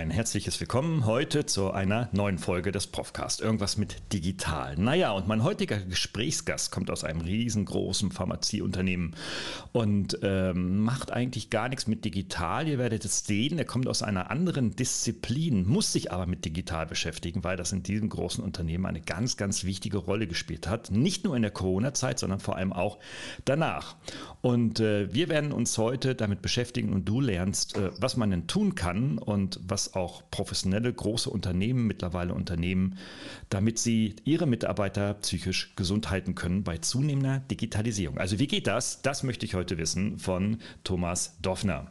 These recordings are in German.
ein herzliches Willkommen heute zu einer neuen Folge des Profcast. Irgendwas mit digital. Naja, und mein heutiger Gesprächsgast kommt aus einem riesengroßen Pharmazieunternehmen und ähm, macht eigentlich gar nichts mit digital. Ihr werdet es sehen, er kommt aus einer anderen Disziplin, muss sich aber mit digital beschäftigen, weil das in diesem großen Unternehmen eine ganz, ganz wichtige Rolle gespielt hat. Nicht nur in der Corona-Zeit, sondern vor allem auch danach. Und äh, wir werden uns heute damit beschäftigen und du lernst, äh, was man denn tun kann und was auch professionelle große Unternehmen mittlerweile unternehmen, damit sie ihre Mitarbeiter psychisch gesund halten können bei zunehmender Digitalisierung. Also wie geht das? Das möchte ich heute wissen von Thomas Doffner.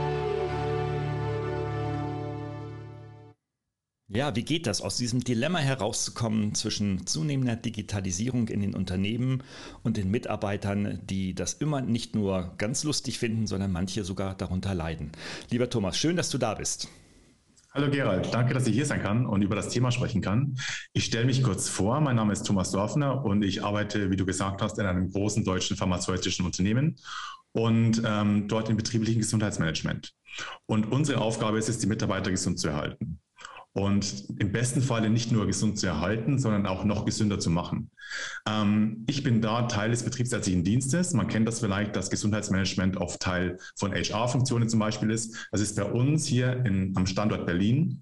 Ja, wie geht das, aus diesem Dilemma herauszukommen zwischen zunehmender Digitalisierung in den Unternehmen und den Mitarbeitern, die das immer nicht nur ganz lustig finden, sondern manche sogar darunter leiden? Lieber Thomas, schön, dass du da bist. Hallo Gerald, danke, dass ich hier sein kann und über das Thema sprechen kann. Ich stelle mich kurz vor, mein Name ist Thomas Dorfner und ich arbeite, wie du gesagt hast, in einem großen deutschen pharmazeutischen Unternehmen und ähm, dort im betrieblichen Gesundheitsmanagement. Und unsere Aufgabe ist es, die Mitarbeiter gesund zu erhalten und im besten Falle nicht nur gesund zu erhalten, sondern auch noch gesünder zu machen. Ähm, ich bin da Teil des betriebsärztlichen Dienstes. Man kennt das vielleicht, dass Gesundheitsmanagement oft Teil von HR-Funktionen zum Beispiel ist. Das ist bei uns hier in, am Standort Berlin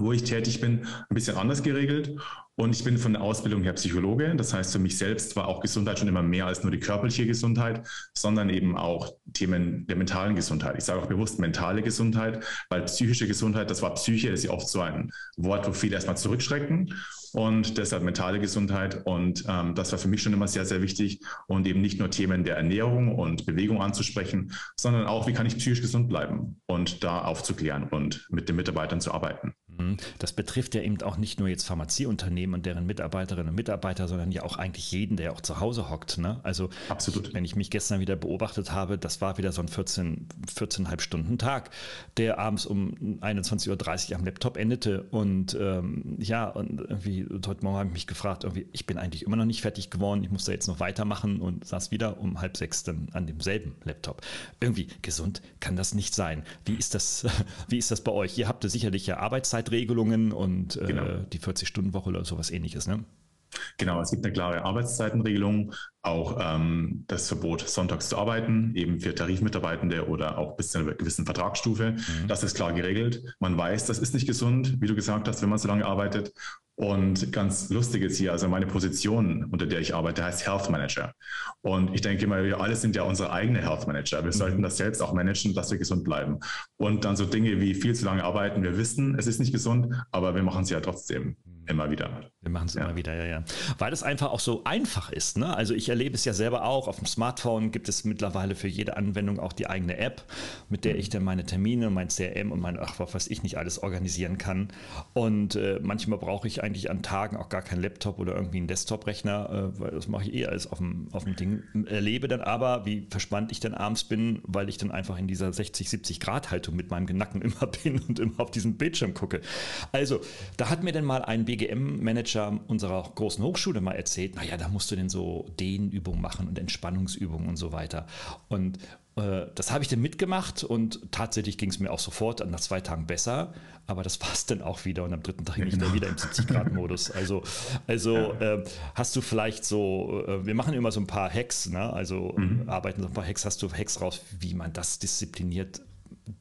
wo ich tätig bin, ein bisschen anders geregelt. Und ich bin von der Ausbildung her Psychologe. Das heißt, für mich selbst war auch Gesundheit schon immer mehr als nur die körperliche Gesundheit, sondern eben auch Themen der mentalen Gesundheit. Ich sage auch bewusst mentale Gesundheit, weil psychische Gesundheit, das war Psyche, ist ja oft so ein Wort, wo viele erstmal zurückschrecken. Und deshalb mentale Gesundheit. Und ähm, das war für mich schon immer sehr, sehr wichtig. Und eben nicht nur Themen der Ernährung und Bewegung anzusprechen, sondern auch, wie kann ich psychisch gesund bleiben und da aufzuklären und mit den Mitarbeitern zu arbeiten. Mhm. Das betrifft ja eben auch nicht nur jetzt Pharmazieunternehmen und deren Mitarbeiterinnen und Mitarbeiter, sondern ja auch eigentlich jeden, der auch zu Hause hockt. Ne? Also Absolut. wenn ich mich gestern wieder beobachtet habe, das war wieder so ein 14, 14,5 Stunden Tag, der abends um 21.30 Uhr am Laptop endete. Und ähm, ja, und irgendwie heute Morgen habe ich mich gefragt, irgendwie, ich bin eigentlich immer noch nicht fertig geworden, ich muss da jetzt noch weitermachen und saß wieder um halb sechs dann an demselben Laptop. Irgendwie gesund kann das nicht sein. Wie ist das, wie ist das bei euch? Ihr habt sicherlich ja Arbeitszeit Arbeitszeitregelungen und äh, genau. die 40-Stunden-Woche oder sowas ähnliches, ne? Genau, es gibt eine klare Arbeitszeitenregelung, auch ähm, das Verbot, sonntags zu arbeiten, eben für Tarifmitarbeitende oder auch bis zu einer gewissen Vertragsstufe. Mhm. Das ist klar geregelt. Man weiß, das ist nicht gesund, wie du gesagt hast, wenn man so lange arbeitet. Und ganz lustig ist hier, also meine Position, unter der ich arbeite, heißt Health Manager. Und ich denke mal, wir alle sind ja unsere eigene Health Manager. Wir mhm. sollten das selbst auch managen, dass wir gesund bleiben. Und dann so Dinge wie viel zu lange arbeiten. Wir wissen, es ist nicht gesund, aber wir machen es ja trotzdem mhm. immer wieder. Wir machen es ja. immer wieder, ja, ja. Weil es einfach auch so einfach ist. Ne? Also ich erlebe es ja selber auch. Auf dem Smartphone gibt es mittlerweile für jede Anwendung auch die eigene App, mit der mhm. ich dann meine Termine, mein CRM und mein, ach, was ich nicht alles organisieren kann. Und äh, manchmal brauche ich eigentlich an Tagen auch gar keinen Laptop oder irgendwie einen Desktop-Rechner, äh, weil das mache ich eh alles auf dem, auf dem Ding. Erlebe dann aber, wie verspannt ich dann abends bin, weil ich dann einfach in dieser 60, 70 Grad Haltung mit meinem Nacken immer bin und immer auf diesen Bildschirm gucke. Also, da hat mir dann mal ein BGM-Manager unserer großen Hochschule mal erzählt, naja, da musst du denn so Dehnübungen machen und Entspannungsübungen und so weiter. Und das habe ich dann mitgemacht und tatsächlich ging es mir auch sofort nach zwei Tagen besser, aber das war es dann auch wieder und am dritten Tag ging ich dann wieder im 70-Grad-Modus. Also, also äh, hast du vielleicht so, äh, wir machen immer so ein paar Hacks, ne? also mhm. arbeiten so ein paar Hacks, hast du Hacks raus, wie man das diszipliniert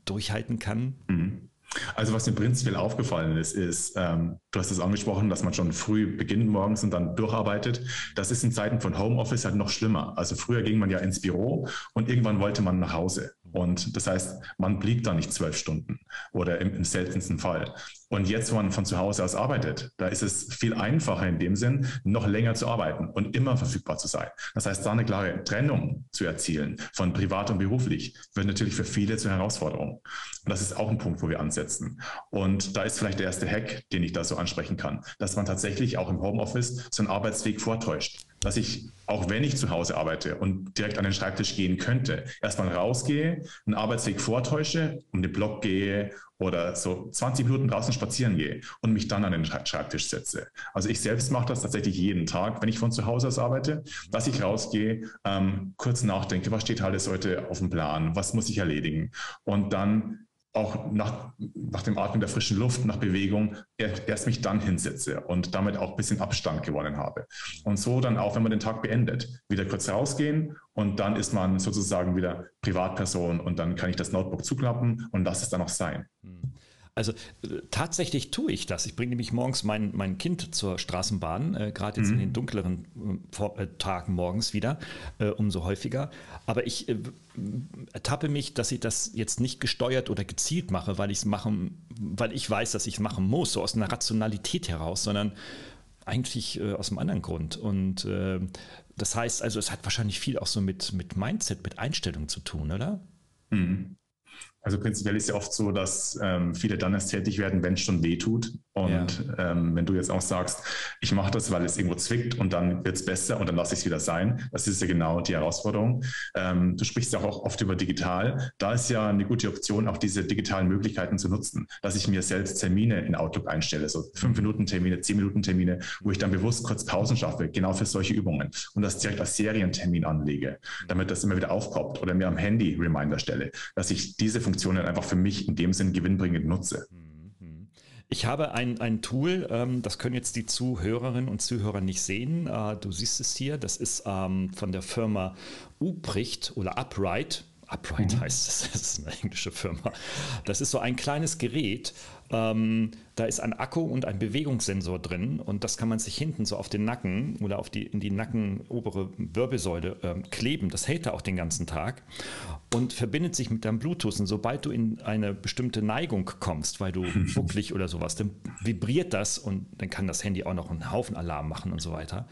durchhalten kann? Mhm. Also was mir prinzipiell aufgefallen ist, ist, ähm, du hast es angesprochen, dass man schon früh beginnt morgens und dann durcharbeitet. Das ist in Zeiten von Homeoffice halt noch schlimmer. Also früher ging man ja ins Büro und irgendwann wollte man nach Hause. Und das heißt, man blieb da nicht zwölf Stunden oder im, im seltensten Fall. Und jetzt, wo man von zu Hause aus arbeitet, da ist es viel einfacher in dem Sinn, noch länger zu arbeiten und immer verfügbar zu sein. Das heißt, da eine klare Trennung zu erzielen von privat und beruflich wird natürlich für viele zur Herausforderung. Und das ist auch ein Punkt, wo wir ansetzen. Und da ist vielleicht der erste Hack, den ich da so ansprechen kann, dass man tatsächlich auch im Homeoffice so einen Arbeitsweg vortäuscht. Dass ich, auch wenn ich zu Hause arbeite und direkt an den Schreibtisch gehen könnte, erstmal rausgehe, einen Arbeitsweg vortäusche, um den Block gehe oder so 20 Minuten draußen spazieren gehe und mich dann an den Schreibtisch setze. Also ich selbst mache das tatsächlich jeden Tag, wenn ich von zu Hause aus arbeite, dass ich rausgehe, ähm, kurz nachdenke, was steht alles heute auf dem Plan, was muss ich erledigen und dann auch nach, nach dem Atmen der frischen Luft, nach Bewegung, erst mich dann hinsetze und damit auch ein bisschen Abstand gewonnen habe. Und so dann auch, wenn man den Tag beendet, wieder kurz rausgehen und dann ist man sozusagen wieder Privatperson und dann kann ich das Notebook zuklappen und lasse es dann auch sein. Hm. Also äh, tatsächlich tue ich das. Ich bringe nämlich morgens mein, mein Kind zur Straßenbahn, äh, gerade jetzt mhm. in den dunkleren äh, äh, Tagen morgens wieder, äh, umso häufiger. Aber ich äh, ertappe mich, dass ich das jetzt nicht gesteuert oder gezielt mache, weil ich es machen, weil ich weiß, dass ich es machen muss, so aus einer Rationalität heraus, sondern eigentlich aus einem anderen Grund. Und das heißt also, es hat wahrscheinlich viel auch so mit, mit Mindset, mit Einstellung zu tun, oder? Mhm. Also prinzipiell ist ja oft so, dass ähm, viele dann erst tätig werden, wenn es schon weh tut. Und ja. ähm, wenn du jetzt auch sagst, ich mache das, weil es irgendwo zwickt und dann wird es besser und dann lasse ich es wieder sein, das ist ja genau die Herausforderung. Ähm, du sprichst ja auch oft über digital. Da ist ja eine gute Option, auch diese digitalen Möglichkeiten zu nutzen, dass ich mir selbst Termine in Outlook einstelle, so fünf Minuten Termine, zehn Minuten Termine, wo ich dann bewusst kurz Pausen schaffe, genau für solche Übungen und das direkt als Serientermin anlege, damit das immer wieder aufpoppt oder mir am Handy Reminder stelle, dass ich diese Funktionen einfach für mich in dem Sinn gewinnbringend nutze. Mhm. Ich habe ein, ein Tool, ähm, das können jetzt die Zuhörerinnen und Zuhörer nicht sehen. Äh, du siehst es hier, das ist ähm, von der Firma Upricht oder Upright. Upright mhm. heißt es, das ist eine englische Firma. Das ist so ein kleines Gerät, ähm, da ist ein Akku und ein Bewegungssensor drin und das kann man sich hinten so auf den Nacken oder auf die, in die nackenobere Wirbelsäule ähm, kleben. Das hält er auch den ganzen Tag und verbindet sich mit deinem Bluetooth. Und sobald du in eine bestimmte Neigung kommst, weil du wucklig oder sowas, dann vibriert das und dann kann das Handy auch noch einen Haufen Alarm machen und so weiter.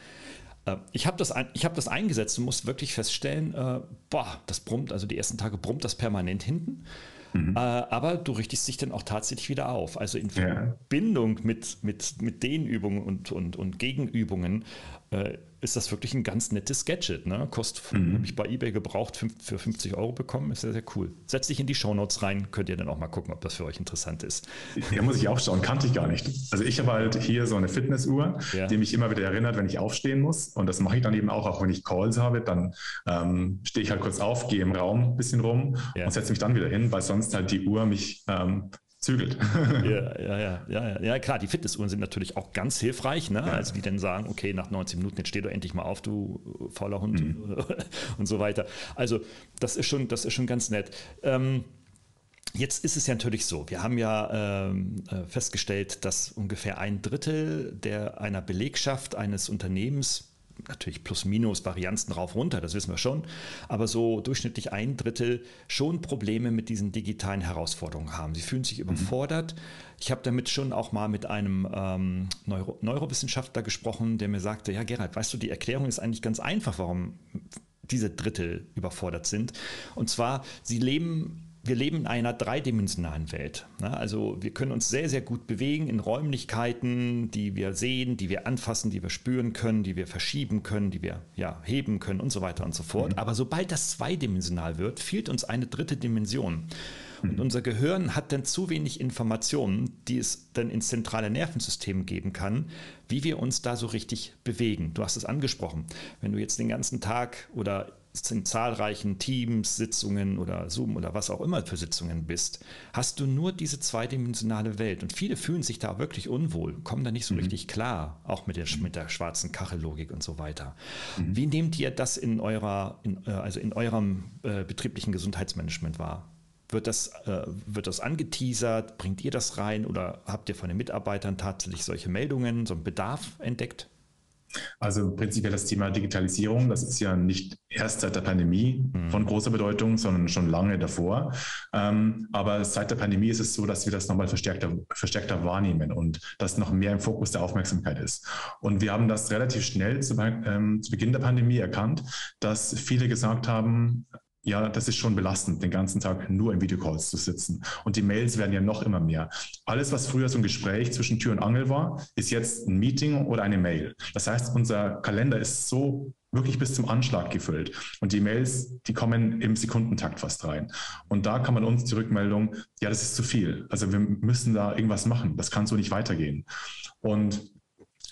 Äh, ich habe das, hab das eingesetzt und muss wirklich feststellen, äh, boah, das brummt, also die ersten Tage brummt das permanent hinten. Mhm. Äh, aber du richtest dich dann auch tatsächlich wieder auf. Also in Verbindung mit, mit, mit den Übungen und, und, und Gegenübungen äh, ist das wirklich ein ganz nettes Gadget. Ne? Kostet, mhm. habe ich bei eBay gebraucht, für 50 Euro bekommen, ist sehr, sehr cool. Setz dich in die Shownotes rein, könnt ihr dann auch mal gucken, ob das für euch interessant ist. Ja, muss ich auch schauen, kannte ich gar nicht. Also ich habe halt hier so eine Fitnessuhr, ja. die mich immer wieder erinnert, wenn ich aufstehen muss. Und das mache ich dann eben auch, auch wenn ich Calls habe, dann ähm, stehe ich halt kurz auf, gehe im Raum ein bisschen rum ja. und setze mich dann wieder hin, weil sonst halt die Uhr mich ähm, zügelt. ja, ja, ja, ja, ja, klar, die Fitnessuhren sind natürlich auch ganz hilfreich, ne? Ja. also die dann sagen, okay, nach 19 Minuten, jetzt steh doch endlich mal auf, du fauler Hund mhm. und so weiter. Also das ist schon, das ist schon ganz nett. Ähm, Jetzt ist es ja natürlich so, wir haben ja ähm, äh, festgestellt, dass ungefähr ein Drittel der einer Belegschaft eines Unternehmens natürlich plus minus Varianzen rauf runter, das wissen wir schon, aber so durchschnittlich ein Drittel schon Probleme mit diesen digitalen Herausforderungen haben. Sie fühlen sich mhm. überfordert. Mhm. Ich habe damit schon auch mal mit einem ähm, Neuro Neurowissenschaftler gesprochen, der mir sagte, ja Gerhard, weißt du, die Erklärung ist eigentlich ganz einfach, warum diese Drittel überfordert sind. Und zwar, sie leben wir leben in einer dreidimensionalen Welt. Ne? Also wir können uns sehr, sehr gut bewegen in Räumlichkeiten, die wir sehen, die wir anfassen, die wir spüren können, die wir verschieben können, die wir ja, heben können und so weiter und so fort. Mhm. Aber sobald das zweidimensional wird, fehlt uns eine dritte Dimension. Und mhm. unser Gehirn hat dann zu wenig Informationen, die es dann ins zentrale Nervensystem geben kann, wie wir uns da so richtig bewegen. Du hast es angesprochen. Wenn du jetzt den ganzen Tag oder in zahlreichen Teams, Sitzungen oder Zoom oder was auch immer für Sitzungen bist, hast du nur diese zweidimensionale Welt. Und viele fühlen sich da wirklich unwohl, kommen da nicht so mhm. richtig klar, auch mit der, mit der schwarzen Kachellogik und so weiter. Mhm. Wie nehmt ihr das in eurer, in, äh, also in eurem äh, betrieblichen Gesundheitsmanagement wahr? Wird das, äh, wird das angeteasert? Bringt ihr das rein oder habt ihr von den Mitarbeitern tatsächlich solche Meldungen, so einen Bedarf entdeckt? Also prinzipiell das Thema Digitalisierung, das ist ja nicht erst seit der Pandemie mhm. von großer Bedeutung, sondern schon lange davor. Ähm, aber seit der Pandemie ist es so, dass wir das nochmal verstärkter, verstärkter wahrnehmen und das noch mehr im Fokus der Aufmerksamkeit ist. Und wir haben das relativ schnell zu, ähm, zu Beginn der Pandemie erkannt, dass viele gesagt haben, ja, das ist schon belastend, den ganzen Tag nur in Videocalls zu sitzen. Und die Mails werden ja noch immer mehr. Alles, was früher so ein Gespräch zwischen Tür und Angel war, ist jetzt ein Meeting oder eine Mail. Das heißt, unser Kalender ist so wirklich bis zum Anschlag gefüllt. Und die Mails, die kommen im Sekundentakt fast rein. Und da kann man uns die Rückmeldung, ja, das ist zu viel. Also wir müssen da irgendwas machen. Das kann so nicht weitergehen. Und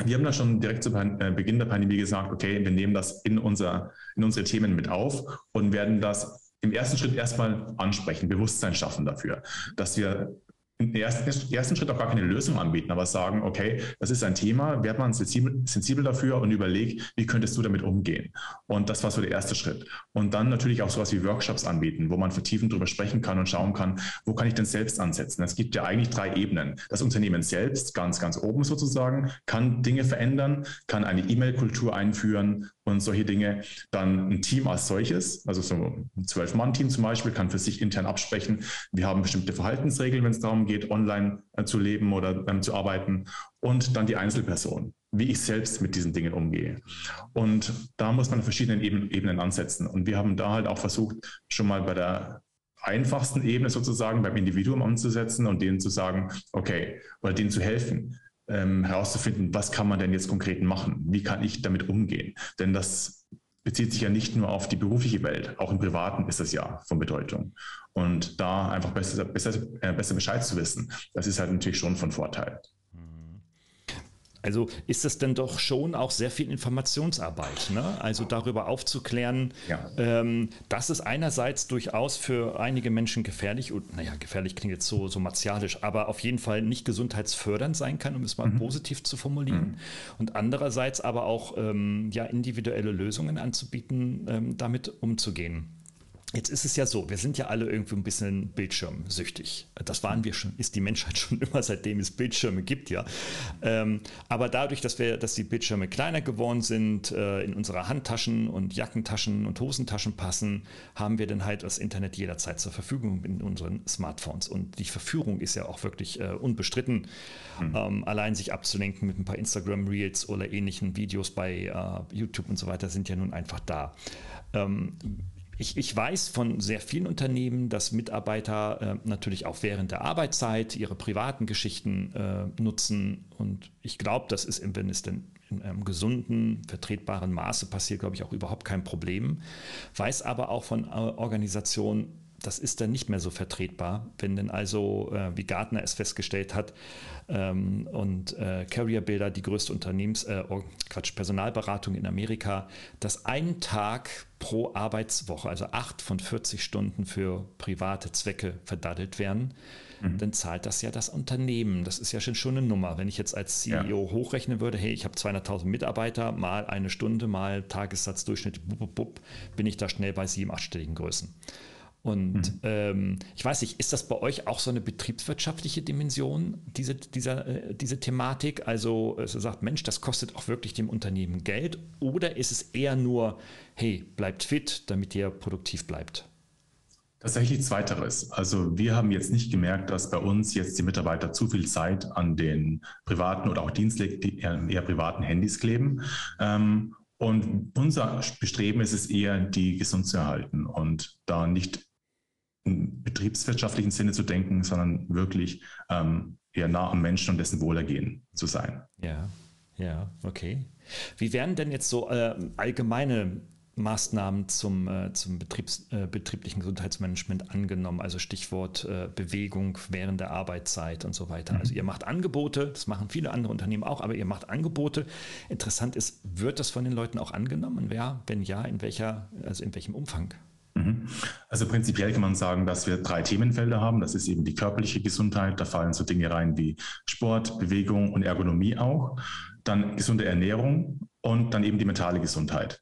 wir haben da schon direkt zu äh, Beginn der Pandemie gesagt, okay, wir nehmen das in, unser, in unsere Themen mit auf und werden das im ersten Schritt erstmal ansprechen, Bewusstsein schaffen dafür, dass wir im ersten, Schritt auch gar keine Lösung anbieten, aber sagen, okay, das ist ein Thema, werd man sensibel, sensibel dafür und überleg, wie könntest du damit umgehen? Und das war so der erste Schritt. Und dann natürlich auch sowas wie Workshops anbieten, wo man vertiefend darüber sprechen kann und schauen kann, wo kann ich denn selbst ansetzen? Es gibt ja eigentlich drei Ebenen. Das Unternehmen selbst, ganz, ganz oben sozusagen, kann Dinge verändern, kann eine E-Mail-Kultur einführen und solche Dinge. Dann ein Team als solches, also so ein Zwölf-Mann-Team zum Beispiel, kann für sich intern absprechen. Wir haben bestimmte Verhaltensregeln, wenn es darum geht, online äh, zu leben oder ähm, zu arbeiten. Und dann die Einzelperson, wie ich selbst mit diesen Dingen umgehe. Und da muss man auf verschiedenen Ebenen ansetzen. Und wir haben da halt auch versucht, schon mal bei der einfachsten Ebene sozusagen beim Individuum anzusetzen und denen zu sagen, okay, oder denen zu helfen ähm, herauszufinden, was kann man denn jetzt konkret machen? Wie kann ich damit umgehen? Denn das bezieht sich ja nicht nur auf die berufliche Welt, auch im Privaten ist das ja von Bedeutung. Und da einfach besser, besser, äh, besser Bescheid zu wissen, das ist halt natürlich schon von Vorteil. Also ist das denn doch schon auch sehr viel Informationsarbeit, ne? also darüber aufzuklären, ja. ähm, dass es einerseits durchaus für einige Menschen gefährlich, und naja, gefährlich klingt jetzt so, so martialisch, aber auf jeden Fall nicht gesundheitsfördernd sein kann, um es mal mhm. positiv zu formulieren. Mhm. Und andererseits aber auch ähm, ja, individuelle Lösungen anzubieten, ähm, damit umzugehen. Jetzt ist es ja so, wir sind ja alle irgendwie ein bisschen bildschirmsüchtig. Das waren wir schon, ist die Menschheit schon immer, seitdem es Bildschirme gibt, ja. Ähm, aber dadurch, dass wir, dass die Bildschirme kleiner geworden sind, äh, in unsere Handtaschen und Jackentaschen und Hosentaschen passen, haben wir dann halt das Internet jederzeit zur Verfügung in unseren Smartphones. Und die Verführung ist ja auch wirklich äh, unbestritten. Mhm. Ähm, allein sich abzulenken mit ein paar Instagram Reels oder ähnlichen Videos bei äh, YouTube und so weiter sind ja nun einfach da. Ähm, ich, ich weiß von sehr vielen Unternehmen, dass Mitarbeiter äh, natürlich auch während der Arbeitszeit ihre privaten Geschichten äh, nutzen. Und ich glaube, das ist, wenn es denn in einem gesunden, vertretbaren Maße passiert, glaube ich, auch überhaupt kein Problem. Weiß aber auch von äh, Organisationen, das ist dann nicht mehr so vertretbar, wenn denn also, äh, wie Gartner es festgestellt hat, ähm, und äh, Carrier Builder, die größte Unternehmens, äh, Quatsch, Personalberatung in Amerika, dass ein Tag pro Arbeitswoche, also acht von 40 Stunden für private Zwecke verdattelt werden, mhm. dann zahlt das ja das Unternehmen. Das ist ja schon, schon eine Nummer. Wenn ich jetzt als CEO ja. hochrechnen würde, hey, ich habe 200.000 Mitarbeiter, mal eine Stunde, mal Tagessatzdurchschnitt, bub, bub, bub, bin ich da schnell bei sieben, achtstelligen Größen. Und mhm. ähm, ich weiß nicht, ist das bei euch auch so eine betriebswirtschaftliche Dimension, diese, dieser, äh, diese Thematik? Also es sagt, Mensch, das kostet auch wirklich dem Unternehmen Geld oder ist es eher nur, hey, bleibt fit, damit ihr produktiv bleibt? Tatsächlich zweiteres. Also wir haben jetzt nicht gemerkt, dass bei uns jetzt die Mitarbeiter zu viel Zeit an den privaten oder auch dienstlich eher, eher privaten Handys kleben. Ähm, und unser Bestreben ist es eher, die gesund zu erhalten und da nicht im betriebswirtschaftlichen Sinne zu denken, sondern wirklich ähm, eher nah am Menschen und dessen Wohlergehen zu sein. Ja, ja, okay. Wie wären denn jetzt so äh, allgemeine Maßnahmen zum, äh, zum Betriebs, äh, betrieblichen Gesundheitsmanagement angenommen? Also Stichwort äh, Bewegung während der Arbeitszeit und so weiter. Mhm. Also ihr macht Angebote, das machen viele andere Unternehmen auch, aber ihr macht Angebote. Interessant ist, wird das von den Leuten auch angenommen? Wer, wenn ja, in welcher, also in welchem Umfang? Mhm. Also prinzipiell kann man sagen, dass wir drei Themenfelder haben. Das ist eben die körperliche Gesundheit. Da fallen so Dinge rein wie Sport, Bewegung und Ergonomie auch. Dann gesunde Ernährung und dann eben die mentale Gesundheit.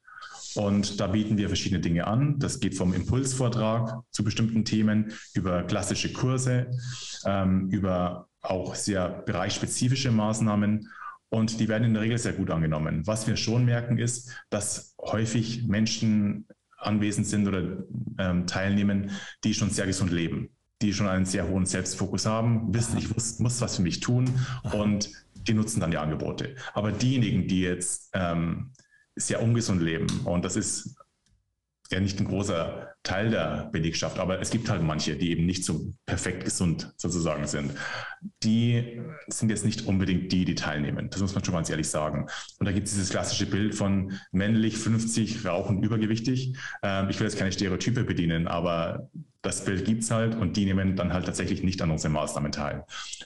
Und da bieten wir verschiedene Dinge an. Das geht vom Impulsvortrag zu bestimmten Themen über klassische Kurse, ähm, über auch sehr bereichsspezifische Maßnahmen. Und die werden in der Regel sehr gut angenommen. Was wir schon merken, ist, dass häufig Menschen anwesend sind oder ähm, teilnehmen, die schon sehr gesund leben, die schon einen sehr hohen Selbstfokus haben, wissen, ich muss, muss was für mich tun und die nutzen dann die Angebote. Aber diejenigen, die jetzt ähm, sehr ungesund leben, und das ist ja nicht ein großer Teil der Belegschaft, aber es gibt halt manche, die eben nicht so perfekt gesund sozusagen sind. Die sind jetzt nicht unbedingt die, die teilnehmen. Das muss man schon ganz ehrlich sagen. Und da gibt es dieses klassische Bild von männlich, 50, rauchen, übergewichtig. Ähm, ich will jetzt keine Stereotype bedienen, aber das Bild gibt es halt und die nehmen dann halt tatsächlich nicht an unseren Maßnahmen teil.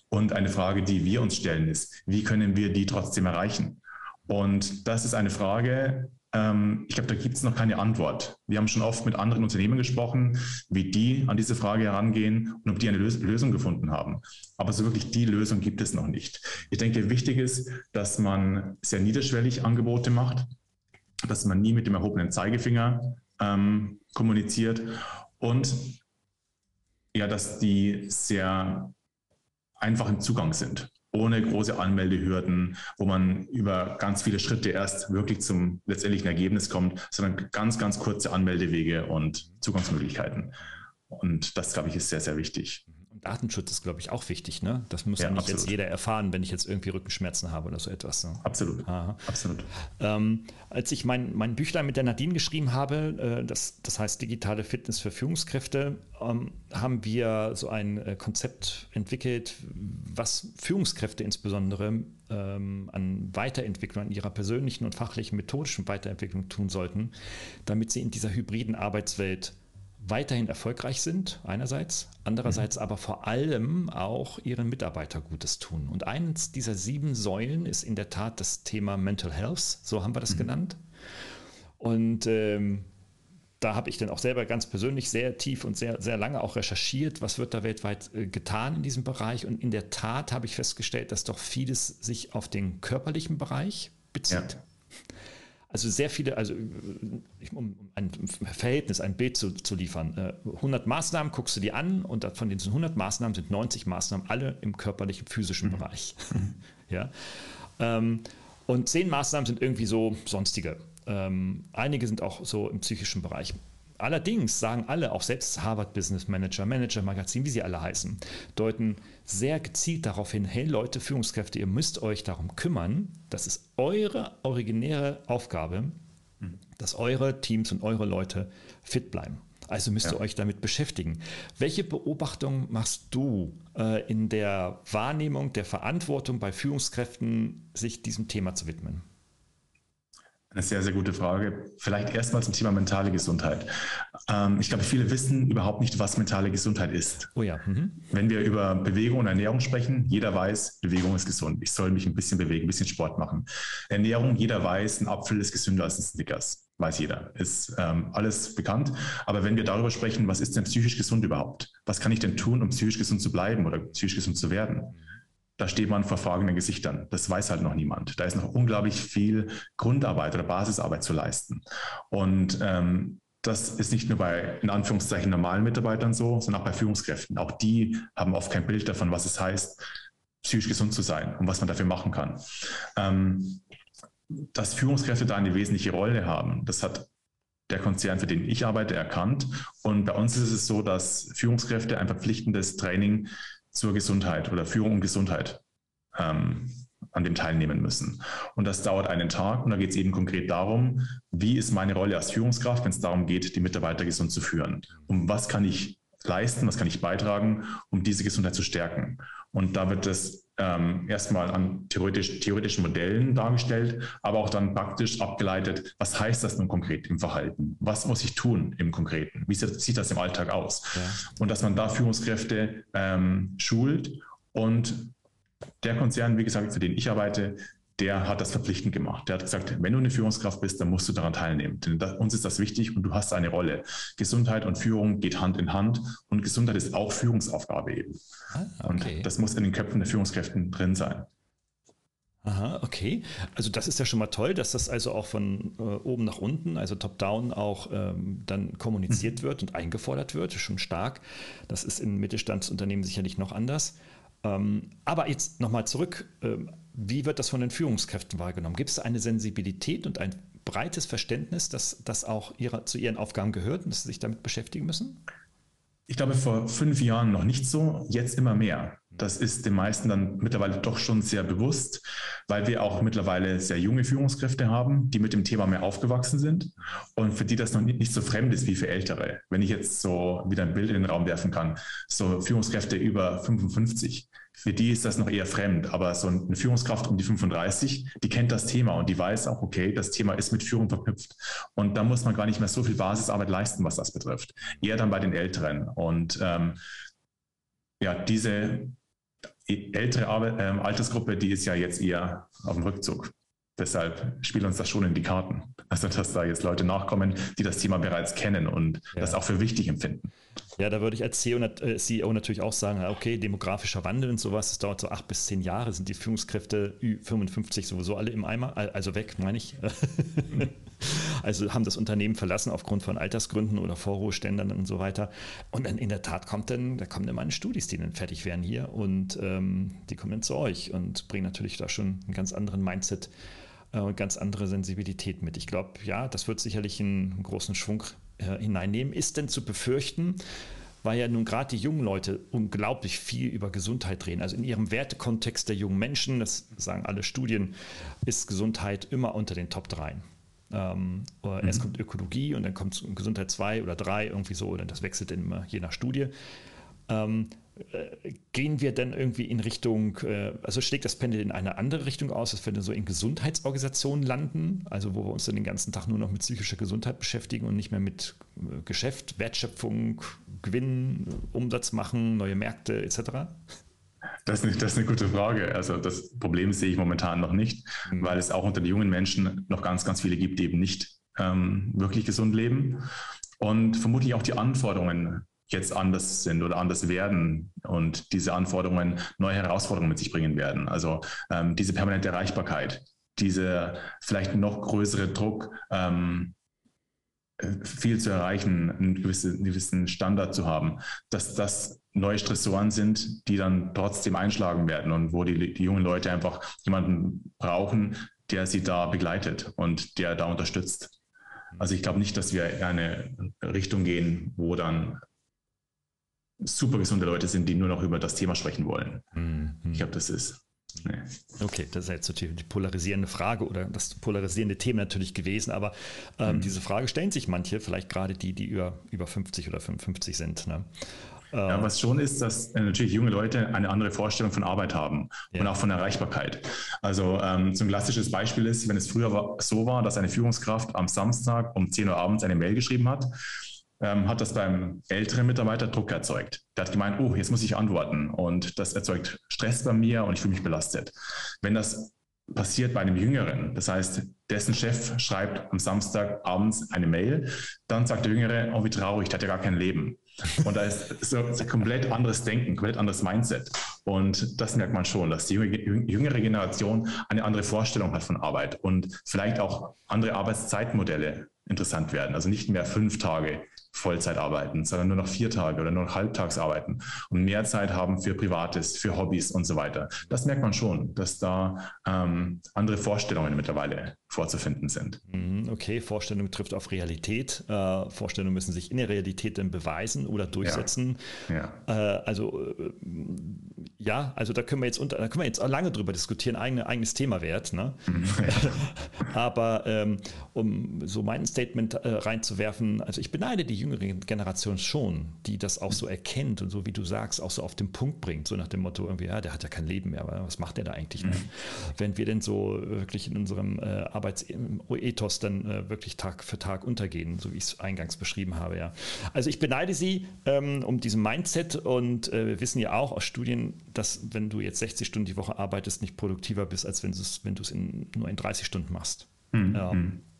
Und eine Frage, die wir uns stellen, ist, wie können wir die trotzdem erreichen? Und das ist eine Frage, ähm, ich glaube, da gibt es noch keine Antwort. Wir haben schon oft mit anderen Unternehmen gesprochen, wie die an diese Frage herangehen und ob die eine Lösung gefunden haben. Aber so wirklich die Lösung gibt es noch nicht. Ich denke, wichtig ist, dass man sehr niederschwellig Angebote macht, dass man nie mit dem erhobenen Zeigefinger ähm, kommuniziert und ja, dass die sehr einfach im Zugang sind ohne große Anmeldehürden, wo man über ganz viele Schritte erst wirklich zum letztendlichen Ergebnis kommt, sondern ganz, ganz kurze Anmeldewege und Zugangsmöglichkeiten. Und das, glaube ich, ist sehr, sehr wichtig. Datenschutz ist, glaube ich, auch wichtig. Ne? Das muss ja, nicht absolut. jetzt jeder erfahren, wenn ich jetzt irgendwie Rückenschmerzen habe oder so etwas. Ne? Absolut. Aha. absolut. Ähm, als ich mein, mein Büchlein mit der Nadine geschrieben habe, äh, das, das heißt Digitale Fitness für Führungskräfte, ähm, haben wir so ein äh, Konzept entwickelt, was Führungskräfte insbesondere ähm, an Weiterentwicklung, an ihrer persönlichen und fachlichen, methodischen Weiterentwicklung tun sollten, damit sie in dieser hybriden Arbeitswelt weiterhin erfolgreich sind, einerseits, andererseits mhm. aber vor allem auch ihren Mitarbeiter Gutes tun. Und eines dieser sieben Säulen ist in der Tat das Thema Mental Health, so haben wir das mhm. genannt. Und ähm, da habe ich dann auch selber ganz persönlich sehr tief und sehr, sehr lange auch recherchiert, was wird da weltweit äh, getan in diesem Bereich. Und in der Tat habe ich festgestellt, dass doch vieles sich auf den körperlichen Bereich bezieht. Ja. Also sehr viele, also um ein Verhältnis, ein Bild zu, zu liefern. 100 äh, Maßnahmen guckst du dir an und von diesen 100 Maßnahmen sind 90 Maßnahmen alle im körperlichen, physischen mhm. Bereich. ja. Ähm, und 10 Maßnahmen sind irgendwie so sonstige. Ähm, einige sind auch so im psychischen Bereich. Allerdings sagen alle, auch selbst Harvard Business Manager, Manager Magazin, wie sie alle heißen, deuten sehr gezielt darauf hin, hey Leute, Führungskräfte, ihr müsst euch darum kümmern, das ist eure originäre Aufgabe, dass eure Teams und eure Leute fit bleiben. Also müsst ihr euch damit beschäftigen. Welche Beobachtung machst du äh, in der Wahrnehmung der Verantwortung bei Führungskräften, sich diesem Thema zu widmen? Eine sehr, sehr gute Frage. Vielleicht erstmal zum Thema mentale Gesundheit. Ähm, ich glaube, viele wissen überhaupt nicht, was mentale Gesundheit ist. Oh ja. Mhm. Wenn wir über Bewegung und Ernährung sprechen, jeder weiß, Bewegung ist gesund. Ich soll mich ein bisschen bewegen, ein bisschen Sport machen. Ernährung, jeder weiß, ein Apfel ist gesünder als ein Snickers. Weiß jeder. Ist ähm, alles bekannt. Aber wenn wir darüber sprechen, was ist denn psychisch gesund überhaupt? Was kann ich denn tun, um psychisch gesund zu bleiben oder psychisch gesund zu werden? Da steht man vor fragenden Gesichtern. Das weiß halt noch niemand. Da ist noch unglaublich viel Grundarbeit oder Basisarbeit zu leisten. Und ähm, das ist nicht nur bei, in Anführungszeichen, normalen Mitarbeitern so, sondern auch bei Führungskräften. Auch die haben oft kein Bild davon, was es heißt, psychisch gesund zu sein und was man dafür machen kann. Ähm, dass Führungskräfte da eine wesentliche Rolle haben, das hat der Konzern, für den ich arbeite, erkannt. Und bei uns ist es so, dass Führungskräfte ein verpflichtendes Training zur Gesundheit oder Führung und Gesundheit ähm, an dem teilnehmen müssen. Und das dauert einen Tag und da geht es eben konkret darum, wie ist meine Rolle als Führungskraft, wenn es darum geht, die Mitarbeiter gesund zu führen. Um was kann ich leisten, was kann ich beitragen, um diese Gesundheit zu stärken. Und da wird es ähm, erstmal an theoretisch, theoretischen Modellen dargestellt, aber auch dann praktisch abgeleitet, was heißt das nun konkret im Verhalten? Was muss ich tun im Konkreten? Wie sieht das im Alltag aus? Ja. Und dass man da Führungskräfte ähm, schult und der Konzern, wie gesagt, für den ich arbeite, der hat das verpflichtend gemacht. Der hat gesagt, wenn du eine Führungskraft bist, dann musst du daran teilnehmen. Denn das, uns ist das wichtig und du hast eine Rolle. Gesundheit und Führung geht Hand in Hand und Gesundheit ist auch Führungsaufgabe eben. Ah, okay. Und das muss in den Köpfen der Führungskräften drin sein. Aha, okay. Also das ist ja schon mal toll, dass das also auch von äh, oben nach unten, also top-down auch ähm, dann kommuniziert mhm. wird und eingefordert wird. Schon stark. Das ist in Mittelstandsunternehmen sicherlich noch anders. Ähm, aber jetzt nochmal zurück. Ähm, wie wird das von den Führungskräften wahrgenommen? Gibt es eine Sensibilität und ein breites Verständnis, dass das auch ihrer, zu ihren Aufgaben gehört und dass sie sich damit beschäftigen müssen? Ich glaube, vor fünf Jahren noch nicht so, jetzt immer mehr. Das ist den meisten dann mittlerweile doch schon sehr bewusst, weil wir auch mittlerweile sehr junge Führungskräfte haben, die mit dem Thema mehr aufgewachsen sind und für die das noch nicht, so fremd ist wie für Ältere. Wenn ich jetzt so wieder ein Bild in den Raum werfen kann, so Führungskräfte über 55, für die ist das noch eher fremd, aber so eine Führungskraft um die 35, die kennt das Thema und die weiß auch, okay, das Thema ist mit Führung verknüpft. Und da muss man gar nicht mehr so viel Basisarbeit leisten, was das betrifft. Eher dann bei den Älteren. Und ähm, ja, diese ältere Arbeit, ähm, Altersgruppe, die ist ja jetzt eher auf dem Rückzug. Deshalb spielt uns das schon in die Karten. Also, dass da jetzt Leute nachkommen, die das Thema bereits kennen und ja. das auch für wichtig empfinden. Ja, da würde ich als CEO, äh, CEO, natürlich auch sagen, okay, demografischer Wandel und sowas, das dauert so acht bis zehn Jahre, sind die Führungskräfte Ü55 sowieso alle im Eimer, also weg, meine ich. also haben das Unternehmen verlassen aufgrund von Altersgründen oder Vorruheständern und so weiter. Und dann in der Tat kommt dann, da kommen dann meine Studis, die dann fertig werden hier und ähm, die kommen dann zu euch und bringen natürlich da schon einen ganz anderen Mindset äh, und ganz andere Sensibilität mit. Ich glaube, ja, das wird sicherlich einen großen Schwung äh, hineinnehmen. Ist denn zu befürchten, weil ja nun gerade die jungen Leute unglaublich viel über Gesundheit reden. Also in ihrem Wertekontext der jungen Menschen, das sagen alle Studien, ist Gesundheit immer unter den Top 3. Ähm, mhm. Erst kommt Ökologie und dann kommt Gesundheit 2 oder 3 irgendwie so, oder das wechselt immer je nach Studie. Ähm, äh, gehen wir denn irgendwie in Richtung, äh, also schlägt das Pendel in eine andere Richtung aus, dass wir dann so in Gesundheitsorganisationen landen, also wo wir uns dann den ganzen Tag nur noch mit psychischer Gesundheit beschäftigen und nicht mehr mit äh, Geschäft, Wertschöpfung, Gewinn, Umsatz machen, neue Märkte etc.? Das ist, das ist eine gute Frage. Also das Problem sehe ich momentan noch nicht, mhm. weil es auch unter den jungen Menschen noch ganz, ganz viele gibt, die eben nicht ähm, wirklich gesund leben. Und vermutlich auch die Anforderungen jetzt anders sind oder anders werden und diese Anforderungen neue Herausforderungen mit sich bringen werden. Also ähm, diese permanente Erreichbarkeit, dieser vielleicht noch größere Druck, ähm, viel zu erreichen, einen gewissen, einen gewissen Standard zu haben, dass das neue Stressoren sind, die dann trotzdem einschlagen werden und wo die, die jungen Leute einfach jemanden brauchen, der sie da begleitet und der da unterstützt. Also ich glaube nicht, dass wir in eine Richtung gehen, wo dann super gesunde Leute sind, die nur noch über das Thema sprechen wollen. Mhm. Ich glaube, das ist. Nee. Okay, das ist jetzt natürlich die polarisierende Frage oder das polarisierende Thema natürlich gewesen, aber ähm, mhm. diese Frage stellen sich manche, vielleicht gerade die, die über, über 50 oder 55 sind. Ne? Ja, was schon ist, dass äh, natürlich junge Leute eine andere Vorstellung von Arbeit haben ja. und auch von Erreichbarkeit. Also ähm, so ein klassisches Beispiel ist, wenn es früher so war, dass eine Führungskraft am Samstag um 10 Uhr abends eine Mail geschrieben hat, ähm, hat das beim älteren Mitarbeiter Druck erzeugt. Der hat gemeint, oh, jetzt muss ich antworten und das erzeugt Stress bei mir und ich fühle mich belastet. Wenn das passiert bei einem Jüngeren, das heißt, dessen Chef schreibt am Samstag abends eine Mail, dann sagt der Jüngere, oh, wie traurig, der hat ja gar kein Leben. Und da ist so ein komplett anderes Denken, komplett anderes Mindset. Und das merkt man schon, dass die jüngere Generation eine andere Vorstellung hat von Arbeit und vielleicht auch andere Arbeitszeitmodelle interessant werden. Also nicht mehr fünf Tage Vollzeit arbeiten, sondern nur noch vier Tage oder nur noch halbtags arbeiten und mehr Zeit haben für Privates, für Hobbys und so weiter. Das merkt man schon, dass da ähm, andere Vorstellungen mittlerweile vorzufinden sind. Mhm, okay, Vorstellung trifft auf Realität. Äh, Vorstellungen müssen sich in der Realität dann beweisen oder durchsetzen. Ja. ja. Äh, also äh, ja, also da können wir jetzt unter, da können wir jetzt lange drüber diskutieren, ein eigenes Thema wert. Ne? Mhm. Aber ähm, um so mein Statement äh, reinzuwerfen, also ich beneide die jüngere Generation schon, die das auch so erkennt und so wie du sagst, auch so auf den Punkt bringt, so nach dem Motto irgendwie, ja, der hat ja kein Leben mehr, was macht der da eigentlich? Mhm. Wenn wir denn so wirklich in unserem äh, Arbeitsethos dann äh, wirklich Tag für Tag untergehen, so wie ich es eingangs beschrieben habe, ja. Also ich beneide sie ähm, um diesen Mindset und äh, wir wissen ja auch aus Studien, dass wenn du jetzt 60 Stunden die Woche arbeitest, nicht produktiver bist, als wenn du es wenn in, nur in 30 Stunden machst. Mhm. Ähm, äh,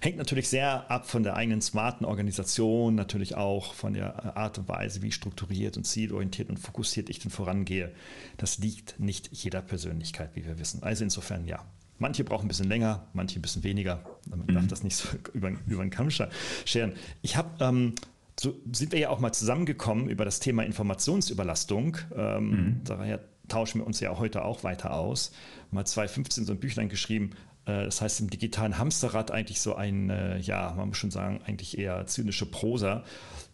hängt natürlich sehr ab von der eigenen smarten Organisation, natürlich auch von der Art und Weise, wie strukturiert und zielorientiert und fokussiert ich denn vorangehe. Das liegt nicht jeder Persönlichkeit, wie wir wissen. Also insofern ja. Manche brauchen ein bisschen länger, manche ein bisschen weniger. Man darf mhm. das nicht so über, über den Kamm scheren. Ich habe ähm, so sind wir ja auch mal zusammengekommen über das Thema Informationsüberlastung. Ähm, mhm. Daher tauschen wir uns ja heute auch weiter aus. Mal 2015 so ein Büchlein geschrieben. Äh, das heißt im digitalen Hamsterrad eigentlich so ein, äh, ja, man muss schon sagen, eigentlich eher zynische Prosa,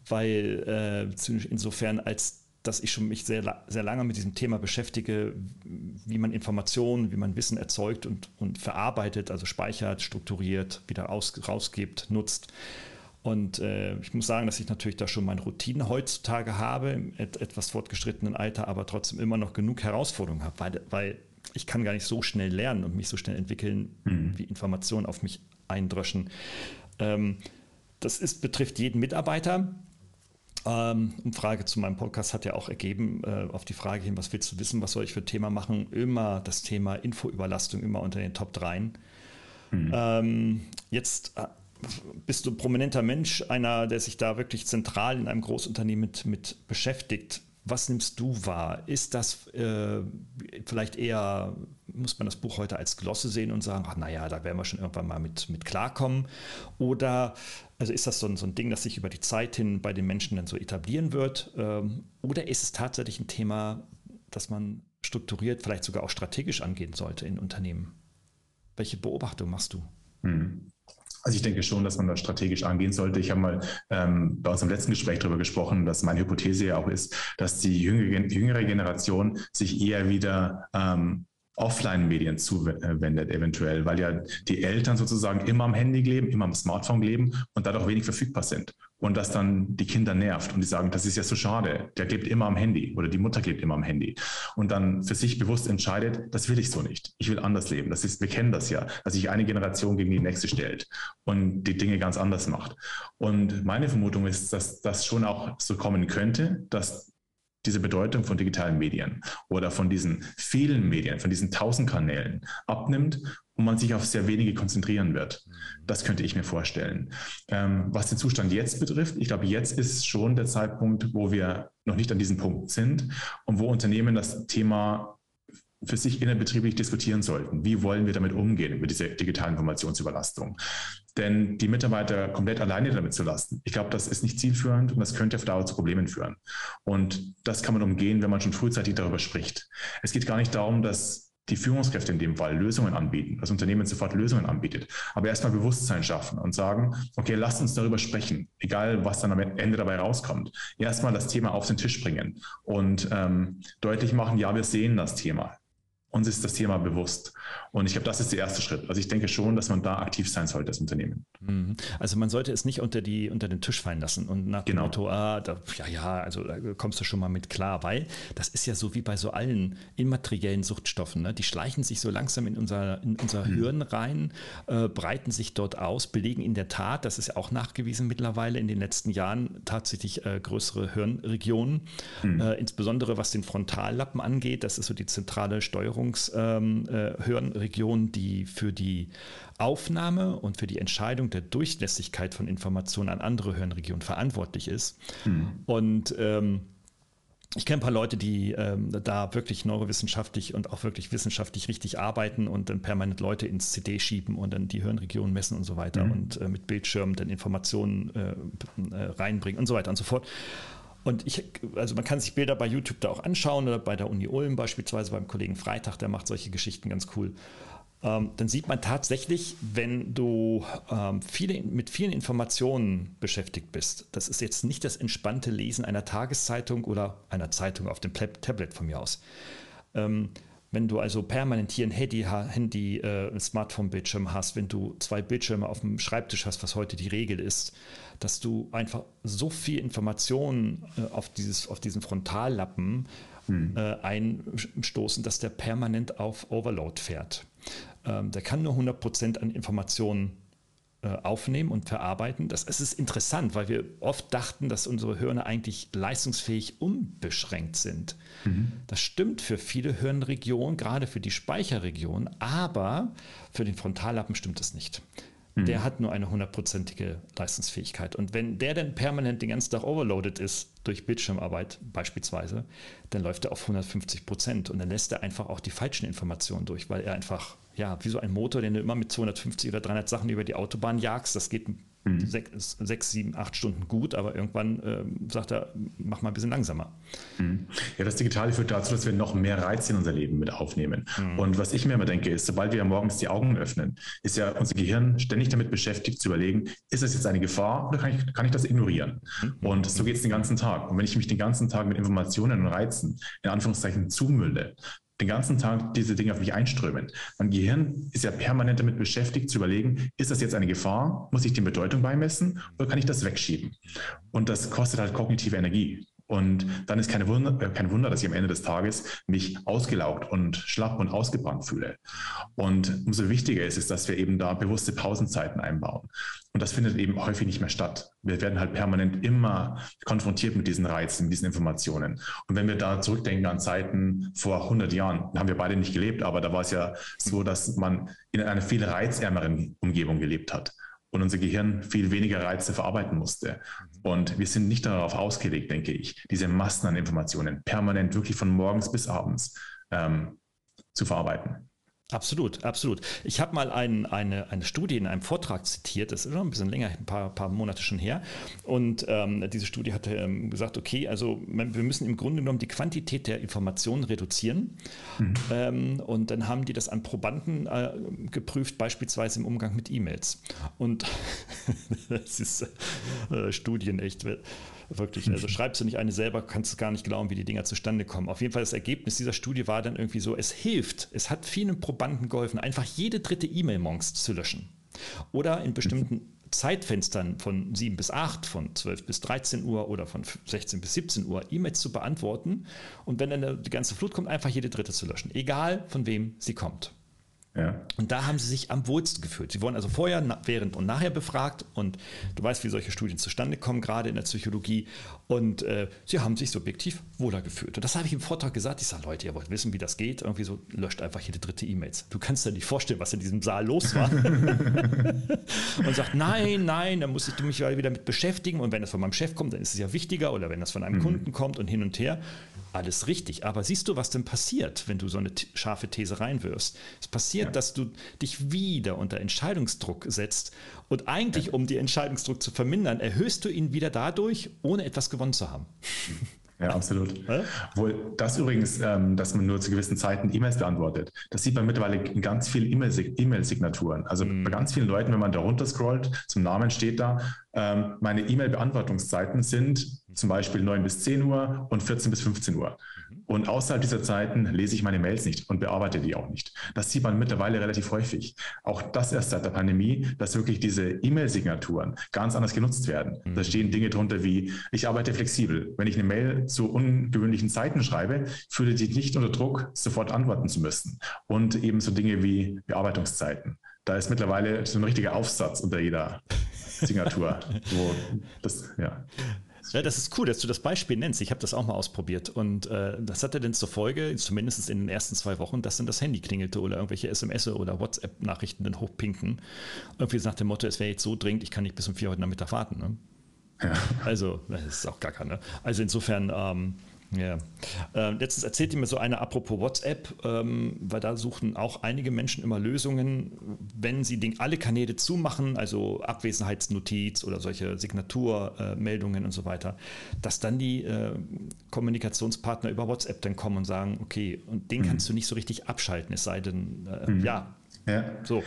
weil äh, zynisch insofern als dass ich schon mich sehr, sehr lange mit diesem Thema beschäftige, wie man Informationen, wie man Wissen erzeugt und, und verarbeitet, also speichert, strukturiert, wieder aus, rausgibt, nutzt. Und äh, ich muss sagen, dass ich natürlich da schon meine Routine heutzutage habe, im et etwas fortgeschrittenen Alter, aber trotzdem immer noch genug Herausforderungen habe, weil, weil ich kann gar nicht so schnell lernen und mich so schnell entwickeln, mhm. wie Informationen auf mich eindröschen. Ähm, das ist, betrifft jeden Mitarbeiter. Ähm, Frage zu meinem Podcast hat ja auch ergeben, äh, auf die Frage hin, was willst du wissen, was soll ich für ein Thema machen? Immer das Thema Infoüberlastung, immer unter den Top 3. Mhm. Ähm, jetzt äh, bist du ein prominenter Mensch, einer, der sich da wirklich zentral in einem Großunternehmen mit, mit beschäftigt. Was nimmst du wahr? Ist das äh, vielleicht eher, muss man das Buch heute als Glosse sehen und sagen, ach naja, da werden wir schon irgendwann mal mit, mit klarkommen? Oder also ist das so ein, so ein Ding, das sich über die Zeit hin bei den Menschen dann so etablieren wird? Ähm, oder ist es tatsächlich ein Thema, das man strukturiert, vielleicht sogar auch strategisch angehen sollte in Unternehmen? Welche Beobachtung machst du? Hm. Also ich denke schon, dass man das strategisch angehen sollte. Ich habe mal ähm, bei unserem letzten Gespräch darüber gesprochen, dass meine Hypothese ja auch ist, dass die jüngere, jüngere Generation sich eher wieder ähm, Offline-Medien zuwendet, eventuell, weil ja die Eltern sozusagen immer am Handy leben, immer am Smartphone leben und dadurch wenig verfügbar sind. Und das dann die Kinder nervt und die sagen, das ist ja so schade, der klebt immer am Handy oder die Mutter klebt immer am Handy. Und dann für sich bewusst entscheidet, das will ich so nicht. Ich will anders leben. Das ist, wir kennen das ja, dass sich eine Generation gegen die nächste stellt und die Dinge ganz anders macht. Und meine Vermutung ist, dass das schon auch so kommen könnte, dass diese Bedeutung von digitalen Medien oder von diesen vielen Medien, von diesen tausend Kanälen abnimmt und man sich auf sehr wenige konzentrieren wird. Das könnte ich mir vorstellen. Ähm, was den Zustand jetzt betrifft, ich glaube, jetzt ist schon der Zeitpunkt, wo wir noch nicht an diesem Punkt sind und wo Unternehmen das Thema für sich innerbetrieblich diskutieren sollten. Wie wollen wir damit umgehen, mit dieser digitalen Informationsüberlastung? Denn die Mitarbeiter komplett alleine damit zu lassen, ich glaube, das ist nicht zielführend und das könnte auf Dauer zu Problemen führen. Und das kann man umgehen, wenn man schon frühzeitig darüber spricht. Es geht gar nicht darum, dass die Führungskräfte in dem Fall Lösungen anbieten, das Unternehmen sofort Lösungen anbietet, aber erstmal Bewusstsein schaffen und sagen, okay, lasst uns darüber sprechen, egal was dann am Ende dabei rauskommt. Erstmal das Thema auf den Tisch bringen und ähm, deutlich machen, ja, wir sehen das Thema uns ist das Thema bewusst. Und ich glaube, das ist der erste Schritt. Also ich denke schon, dass man da aktiv sein sollte als Unternehmen. Mhm. Also man sollte es nicht unter, die, unter den Tisch fallen lassen und nach genau. dem Motto, ah, da, ja, ja, also da kommst du schon mal mit klar, weil das ist ja so wie bei so allen immateriellen Suchtstoffen. Ne? Die schleichen sich so langsam in unser, in unser mhm. Hirn rein, äh, breiten sich dort aus, belegen in der Tat, das ist ja auch nachgewiesen mittlerweile in den letzten Jahren, tatsächlich äh, größere Hirnregionen, mhm. äh, insbesondere was den Frontallappen angeht, das ist so die zentrale Steuerung Steuerungshirnregion, ähm, äh, die für die Aufnahme und für die Entscheidung der Durchlässigkeit von Informationen an andere Hirnregionen verantwortlich ist. Mhm. Und ähm, ich kenne ein paar Leute, die ähm, da wirklich neurowissenschaftlich und auch wirklich wissenschaftlich richtig arbeiten und dann permanent Leute ins CD schieben und dann die Hirnregionen messen und so weiter mhm. und äh, mit Bildschirmen dann Informationen äh, äh, reinbringen und so weiter und so fort. Und ich, also man kann sich Bilder bei YouTube da auch anschauen oder bei der Uni Ulm beispielsweise beim Kollegen Freitag, der macht solche Geschichten ganz cool. Ähm, dann sieht man tatsächlich, wenn du ähm, viele, mit vielen Informationen beschäftigt bist, das ist jetzt nicht das entspannte Lesen einer Tageszeitung oder einer Zeitung auf dem Tablet von mir aus. Ähm, wenn du also permanent hier ein Handy, Handy äh, ein Smartphone-Bildschirm hast, wenn du zwei Bildschirme auf dem Schreibtisch hast, was heute die Regel ist, dass du einfach so viel Informationen äh, auf, dieses, auf diesen Frontallappen hm. äh, einstoßen, dass der permanent auf Overload fährt. Ähm, der kann nur 100% an Informationen aufnehmen und verarbeiten. Das, es ist interessant, weil wir oft dachten, dass unsere Hirne eigentlich leistungsfähig unbeschränkt sind. Mhm. Das stimmt für viele Hirnregionen, gerade für die Speicherregion, aber für den Frontallappen stimmt es nicht. Der mhm. hat nur eine hundertprozentige Leistungsfähigkeit. Und wenn der dann permanent den ganzen Tag overloaded ist, durch Bildschirmarbeit beispielsweise, dann läuft er auf 150 Prozent und dann lässt er einfach auch die falschen Informationen durch, weil er einfach, ja, wie so ein Motor, den du immer mit 250 oder 300 Sachen über die Autobahn jagst, das geht mhm. sechs, sechs, sieben, acht Stunden gut, aber irgendwann äh, sagt er, mach mal ein bisschen langsamer. Mhm. Ja, das Digitale führt dazu, dass wir noch mehr Reize in unser Leben mit aufnehmen. Mhm. Und was ich mir immer denke, ist, sobald wir morgens die Augen öffnen, ist ja unser Gehirn ständig damit beschäftigt zu überlegen, ist es jetzt eine Gefahr oder kann ich, kann ich das ignorieren? Mhm. Und so geht es den ganzen Tag. Und wenn ich mich den ganzen Tag mit Informationen und Reizen in Anführungszeichen zumülle, den ganzen Tag diese Dinge auf mich einströmen. Mein Gehirn ist ja permanent damit beschäftigt zu überlegen, ist das jetzt eine Gefahr? Muss ich dem Bedeutung beimessen oder kann ich das wegschieben? Und das kostet halt kognitive Energie. Und dann ist keine Wunder, äh, kein Wunder, dass ich am Ende des Tages mich ausgelaugt und schlapp und ausgebrannt fühle. Und umso wichtiger ist es, dass wir eben da bewusste Pausenzeiten einbauen. Und das findet eben häufig nicht mehr statt. Wir werden halt permanent immer konfrontiert mit diesen Reizen, mit diesen Informationen. Und wenn wir da zurückdenken an Zeiten vor 100 Jahren, haben wir beide nicht gelebt, aber da war es ja so, dass man in einer viel reizärmeren Umgebung gelebt hat und unser Gehirn viel weniger Reize verarbeiten musste. Und wir sind nicht darauf ausgelegt, denke ich, diese Massen an Informationen permanent wirklich von morgens bis abends ähm, zu verarbeiten. Absolut, absolut. Ich habe mal ein, eine, eine Studie in einem Vortrag zitiert, das ist schon ein bisschen länger, ein paar, paar Monate schon her. Und ähm, diese Studie hatte ähm, gesagt, okay, also wir müssen im Grunde genommen die Quantität der Informationen reduzieren. Mhm. Ähm, und dann haben die das an Probanden äh, geprüft, beispielsweise im Umgang mit E-Mails. Und das ist äh, Studien echt Wirklich. Also schreibst du nicht eine selber, kannst du gar nicht glauben, wie die Dinger zustande kommen. Auf jeden Fall das Ergebnis dieser Studie war dann irgendwie so, es hilft, es hat vielen Probanden geholfen, einfach jede dritte E-Mail morgens zu löschen. Oder in bestimmten Zeitfenstern von 7 bis 8, von 12 bis 13 Uhr oder von 16 bis 17 Uhr E-Mails zu beantworten und wenn dann die ganze Flut kommt, einfach jede dritte zu löschen, egal von wem sie kommt. Ja. Und da haben sie sich am wohlsten gefühlt. Sie wurden also vorher, während und nachher befragt und du weißt, wie solche Studien zustande kommen, gerade in der Psychologie. Und äh, sie haben sich subjektiv wohler gefühlt. Und das habe ich im Vortrag gesagt. Ich sage, Leute, ihr wollt wissen, wie das geht. Irgendwie so, löscht einfach jede dritte E-Mails. Du kannst dir nicht vorstellen, was in diesem Saal los war. und sagt, nein, nein, da muss ich mich wieder mit beschäftigen. Und wenn das von meinem Chef kommt, dann ist es ja wichtiger. Oder wenn das von einem mhm. Kunden kommt und hin und her alles richtig. Aber siehst du, was denn passiert, wenn du so eine scharfe These reinwirfst? Es passiert, ja. dass du dich wieder unter Entscheidungsdruck setzt und eigentlich, ja. um den Entscheidungsdruck zu vermindern, erhöhst du ihn wieder dadurch, ohne etwas gewonnen zu haben. Ja, absolut. Wohl das übrigens, ähm, dass man nur zu gewissen Zeiten E-Mails beantwortet, das sieht man mittlerweile in ganz vielen E-Mail-Signaturen. Also mhm. bei ganz vielen Leuten, wenn man da runter scrollt, zum Namen steht da, ähm, meine E-Mail-Beantwortungszeiten sind zum Beispiel 9 bis 10 Uhr und 14 bis 15 Uhr. Und außerhalb dieser Zeiten lese ich meine Mails nicht und bearbeite die auch nicht. Das sieht man mittlerweile relativ häufig. Auch das erst seit der Pandemie, dass wirklich diese E-Mail-Signaturen ganz anders genutzt werden. Mhm. Da stehen Dinge drunter wie, ich arbeite flexibel. Wenn ich eine Mail zu ungewöhnlichen Zeiten schreibe, fühle ich nicht unter Druck, sofort antworten zu müssen. Und ebenso Dinge wie Bearbeitungszeiten. Da ist mittlerweile so ein richtiger Aufsatz unter jeder Signatur, wo das, ja. Ja, das ist cool, dass du das Beispiel nennst. Ich habe das auch mal ausprobiert. Und äh, das hatte dann zur Folge, zumindest in den ersten zwei Wochen, dass dann das Handy klingelte oder irgendwelche SMS oder WhatsApp-Nachrichten dann hochpinken. Irgendwie nach dem Motto, es wäre jetzt so dringend, ich kann nicht bis um vier heute Nachmittag warten. Ne? Ja. Also, das ist auch gar keine. Also insofern, ähm, ja. Äh, letztens erzählte mir so eine apropos WhatsApp, ähm, weil da suchen auch einige Menschen immer Lösungen, wenn sie den, alle Kanäle zumachen, also Abwesenheitsnotiz oder solche Signaturmeldungen äh, und so weiter, dass dann die äh, Kommunikationspartner über WhatsApp dann kommen und sagen, okay, und den mhm. kannst du nicht so richtig abschalten, es sei denn, äh, mhm. ja, ja. So.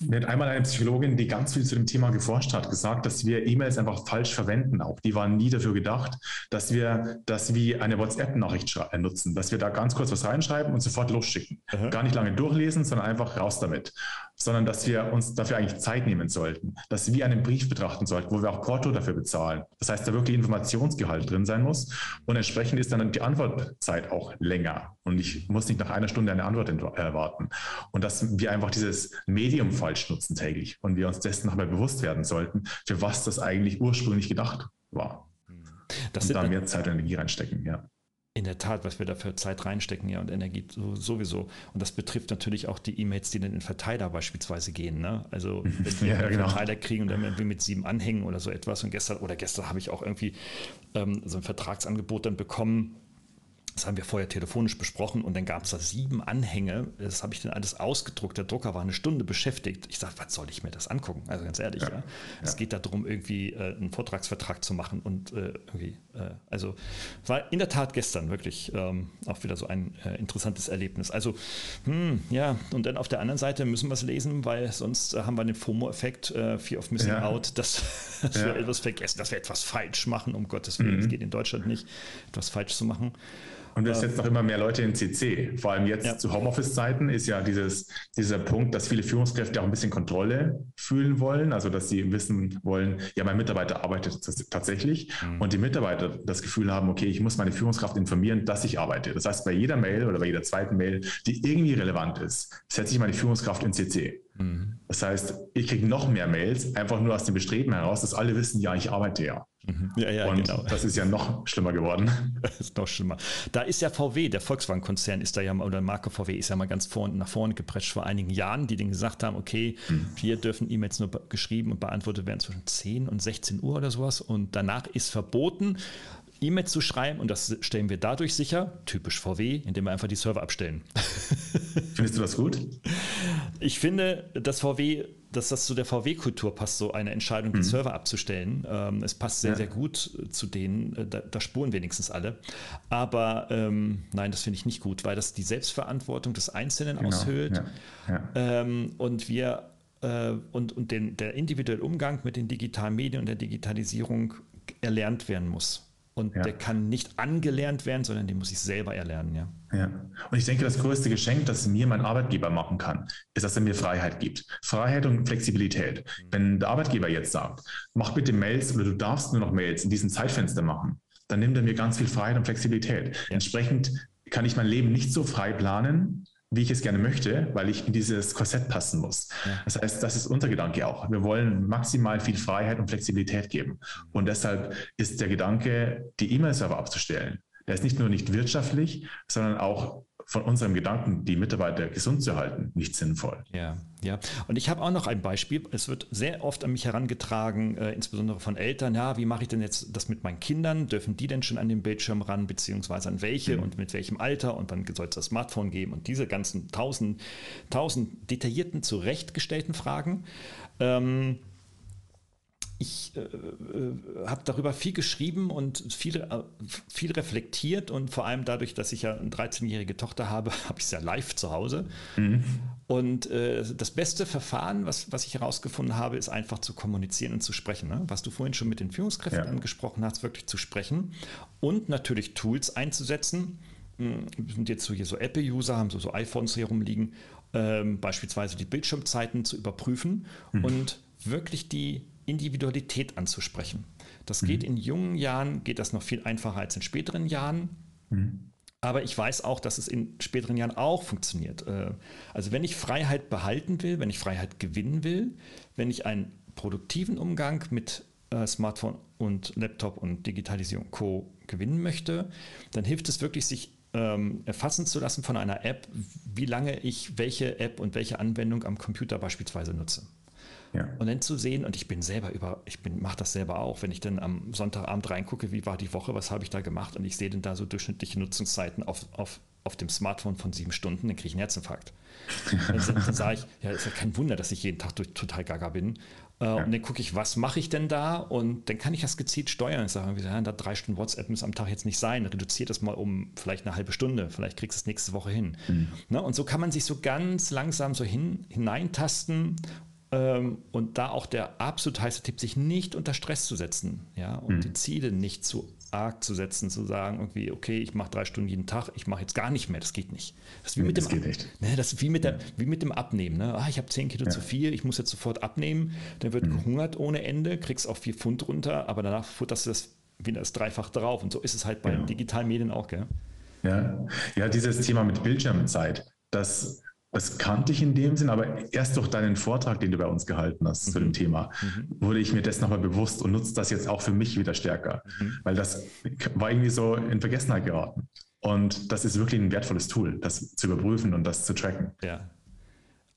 Mir hat einmal eine Psychologin, die ganz viel zu dem Thema geforscht hat, gesagt, dass wir E-Mails einfach falsch verwenden. Auch die waren nie dafür gedacht, dass wir das wie eine WhatsApp-Nachricht äh, nutzen, dass wir da ganz kurz was reinschreiben und sofort losschicken. Aha. Gar nicht lange durchlesen, sondern einfach raus damit sondern dass wir uns dafür eigentlich Zeit nehmen sollten, dass wir wie einen Brief betrachten sollten, wo wir auch Porto dafür bezahlen. Das heißt, da wirklich Informationsgehalt drin sein muss und entsprechend ist dann die Antwortzeit auch länger und ich muss nicht nach einer Stunde eine Antwort erwarten. Und dass wir einfach dieses Medium falsch nutzen täglich und wir uns dessen nochmal bewusst werden sollten, für was das eigentlich ursprünglich gedacht war. Das und da mehr Zeit und Energie reinstecken, ja. In der Tat, was wir da für Zeit reinstecken, ja, und Energie sowieso. Und das betrifft natürlich auch die E-Mails, die dann in den Verteiler beispielsweise gehen. Ne? Also wenn wir ja, einen genau. Verteiler kriegen und dann irgendwie mit sieben Anhängen oder so etwas. Und gestern oder gestern habe ich auch irgendwie ähm, so ein Vertragsangebot dann bekommen das haben wir vorher telefonisch besprochen und dann gab es da sieben Anhänge. Das habe ich dann alles ausgedruckt. Der Drucker war eine Stunde beschäftigt. Ich sage, was soll ich mir das angucken? Also ganz ehrlich, ja. ja. Es geht darum, irgendwie äh, einen Vortragsvertrag zu machen und äh, irgendwie, äh, also war in der Tat gestern wirklich ähm, auch wieder so ein äh, interessantes Erlebnis. Also, hm, ja, und dann auf der anderen Seite müssen wir es lesen, weil sonst äh, haben wir den FOMO-Effekt, äh, Fear of Missing ja. Out, dass, dass ja. wir etwas vergessen, dass wir etwas falsch machen, um Gottes Willen. Es mhm. geht in Deutschland nicht, etwas falsch zu machen. Und es setzen auch immer mehr Leute in CC. Vor allem jetzt ja. zu Homeoffice-Zeiten ist ja dieses, dieser Punkt, dass viele Führungskräfte auch ein bisschen Kontrolle fühlen wollen. Also, dass sie wissen wollen, ja, mein Mitarbeiter arbeitet tatsächlich. Mhm. Und die Mitarbeiter das Gefühl haben, okay, ich muss meine Führungskraft informieren, dass ich arbeite. Das heißt, bei jeder Mail oder bei jeder zweiten Mail, die irgendwie relevant ist, setze ich meine Führungskraft in CC. Mhm. Das heißt, ich kriege noch mehr Mails, einfach nur aus dem Bestreben heraus, dass alle wissen, ja, ich arbeite ja. Mhm. Ja, ja, und genau. das ist ja noch schlimmer geworden. Das ist noch schlimmer. Da ist ja VW, der Volkswagen-Konzern ist da ja, oder Marke VW ist ja mal ganz vor, nach vorne geprescht vor einigen Jahren, die denen gesagt haben, okay, mhm. hier dürfen E-Mails nur geschrieben und beantwortet werden zwischen 10 und 16 Uhr oder sowas und danach ist verboten, E-Mails zu schreiben und das stellen wir dadurch sicher, typisch VW, indem wir einfach die Server abstellen. Findest du das gut? Ich finde, dass VW, dass das zu der VW-Kultur passt, so eine Entscheidung, die mhm. Server abzustellen. Ähm, es passt sehr, ja. sehr gut zu denen, äh, da, da, spuren wenigstens alle. Aber ähm, nein, das finde ich nicht gut, weil das die Selbstverantwortung des Einzelnen genau. aushöhlt. Ja. Ja. Ähm, und wir äh, und, und den, der individuelle Umgang mit den digitalen Medien und der Digitalisierung erlernt werden muss. Und ja. der kann nicht angelernt werden, sondern den muss ich selber erlernen, ja. Ja. Und ich denke, das größte Geschenk, das mir mein Arbeitgeber machen kann, ist, dass er mir Freiheit gibt. Freiheit und Flexibilität. Wenn der Arbeitgeber jetzt sagt, mach bitte Mails oder du darfst nur noch Mails in diesem Zeitfenster machen, dann nimmt er mir ganz viel Freiheit und Flexibilität. Ja. Entsprechend kann ich mein Leben nicht so frei planen, wie ich es gerne möchte, weil ich in dieses Korsett passen muss. Das heißt, das ist unser Gedanke auch. Wir wollen maximal viel Freiheit und Flexibilität geben. Und deshalb ist der Gedanke, die E-Mail-Server abzustellen, der ist nicht nur nicht wirtschaftlich, sondern auch von unserem Gedanken, die Mitarbeiter gesund zu halten, nicht sinnvoll. Ja, ja. Und ich habe auch noch ein Beispiel. Es wird sehr oft an mich herangetragen, äh, insbesondere von Eltern. Ja, wie mache ich denn jetzt das mit meinen Kindern? Dürfen die denn schon an den Bildschirm ran, beziehungsweise an welche mhm. und mit welchem Alter? Und wann soll es das Smartphone geben? Und diese ganzen tausend, tausend detaillierten, zurechtgestellten Fragen. Ähm, ich äh, äh, habe darüber viel geschrieben und viel, äh, viel reflektiert und vor allem dadurch, dass ich ja eine 13-jährige Tochter habe, habe ich es ja live zu Hause. Mhm. Und äh, das beste Verfahren, was, was ich herausgefunden habe, ist einfach zu kommunizieren und zu sprechen. Ne? Was du vorhin schon mit den Führungskräften ja. angesprochen hast, wirklich zu sprechen und natürlich Tools einzusetzen. Hm, wir sind jetzt so hier so Apple-User, haben so, so iPhones hier rumliegen, ähm, beispielsweise die Bildschirmzeiten zu überprüfen mhm. und wirklich die Individualität anzusprechen. Das mhm. geht in jungen Jahren, geht das noch viel einfacher als in späteren Jahren. Mhm. Aber ich weiß auch, dass es in späteren Jahren auch funktioniert. Äh, also wenn ich Freiheit behalten will, wenn ich Freiheit gewinnen will, wenn ich einen produktiven Umgang mit äh, Smartphone und Laptop und Digitalisierung Co. gewinnen möchte, dann hilft es wirklich, sich ähm, erfassen zu lassen von einer App, wie lange ich welche App und welche Anwendung am Computer beispielsweise nutze. Ja. Und dann zu sehen, und ich bin selber über, ich mache das selber auch, wenn ich dann am Sonntagabend reingucke, wie war die Woche, was habe ich da gemacht und ich sehe dann da so durchschnittliche Nutzungszeiten auf, auf, auf dem Smartphone von sieben Stunden, dann kriege ich einen Herzinfarkt. dann, dann sage ich, ja, ist ja kein Wunder, dass ich jeden Tag durch, total gaga bin. Äh, ja. Und dann gucke ich, was mache ich denn da? Und dann kann ich das gezielt steuern. Ich sage, ja, da drei Stunden WhatsApp müssen am Tag jetzt nicht sein. Reduziert das mal um vielleicht eine halbe Stunde. Vielleicht kriegst du es nächste Woche hin. Mhm. Ne? Und so kann man sich so ganz langsam so hin, hineintasten und da auch der absolut heiße Tipp, sich nicht unter Stress zu setzen, ja, und mhm. die Ziele nicht zu arg zu setzen, zu sagen, irgendwie, okay, ich mache drei Stunden jeden Tag, ich mache jetzt gar nicht mehr, das geht nicht. Das ist wie, dem, ne, das ist wie mit, der, wie mit dem Abnehmen. Ne? Ah, ich habe zehn Kilo ja. zu viel, ich muss jetzt sofort abnehmen, dann wird mhm. gehungert ohne Ende, kriegst auch vier Pfund runter, aber danach futterst du das wieder das Dreifach drauf. Und so ist es halt bei ja. digitalen Medien auch, gell? Ja. ja, dieses Thema mit Bildschirmzeit, das das kannte ich in dem Sinn, aber erst durch deinen Vortrag, den du bei uns gehalten hast mhm. zu dem mhm. Thema, mhm. wurde ich mir das nochmal bewusst und nutze das jetzt auch für mich wieder stärker, mhm. weil das war irgendwie so in Vergessenheit geraten. Und das ist wirklich ein wertvolles Tool, das zu überprüfen und das zu tracken. Ja.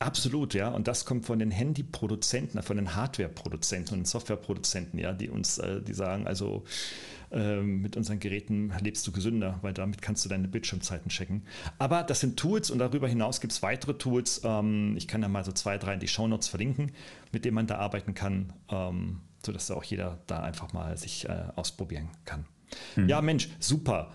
Absolut, ja. Und das kommt von den Handyproduzenten, von den Hardwareproduzenten und Softwareproduzenten, ja, die uns, äh, die sagen, also ähm, mit unseren Geräten lebst du gesünder, weil damit kannst du deine Bildschirmzeiten checken. Aber das sind Tools und darüber hinaus gibt es weitere Tools. Ähm, ich kann da mal so zwei, drei in die Shownotes verlinken, mit denen man da arbeiten kann, ähm, sodass da auch jeder da einfach mal sich äh, ausprobieren kann. Hm. Ja, Mensch, super,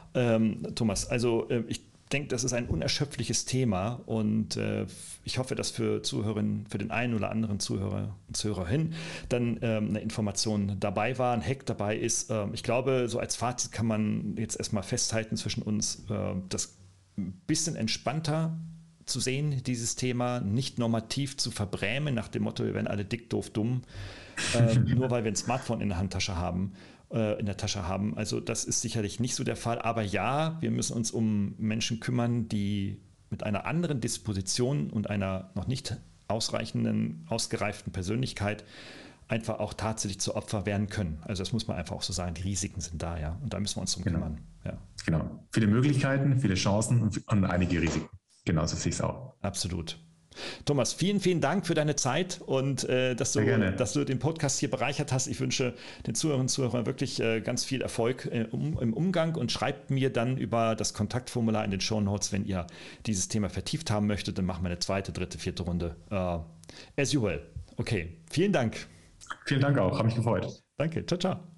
Thomas. Also ich denke, das ist ein unerschöpfliches Thema und äh, ich hoffe, dass für Zuhörerinnen, für den einen oder anderen Zuhörer und Zuhörerin dann ähm, eine Information dabei war, ein Hack dabei ist. Ähm, ich glaube, so als Fazit kann man jetzt erstmal festhalten zwischen uns, äh, das ein bisschen entspannter zu sehen, dieses Thema, nicht normativ zu verbrämen, nach dem Motto, wir werden alle dick, doof, dumm, äh, nur weil wir ein Smartphone in der Handtasche haben in der Tasche haben. Also das ist sicherlich nicht so der Fall. Aber ja, wir müssen uns um Menschen kümmern, die mit einer anderen Disposition und einer noch nicht ausreichenden, ausgereiften Persönlichkeit einfach auch tatsächlich zu Opfer werden können. Also das muss man einfach auch so sagen, die Risiken sind da, ja. Und da müssen wir uns drum genau. kümmern. Ja. Genau. Viele Möglichkeiten, viele Chancen und, und einige Risiken. Genauso sehe ich es auch. Absolut. Thomas, vielen, vielen Dank für deine Zeit und äh, dass, du, dass du den Podcast hier bereichert hast. Ich wünsche den Zuhörerinnen und Zuhörern wirklich äh, ganz viel Erfolg äh, um, im Umgang und schreibt mir dann über das Kontaktformular in den Show Notes, wenn ihr dieses Thema vertieft haben möchtet. Dann machen wir eine zweite, dritte, vierte Runde. Uh, as you will. Okay, vielen Dank. Vielen Dank auch, habe mich gefreut. Danke, ciao, ciao.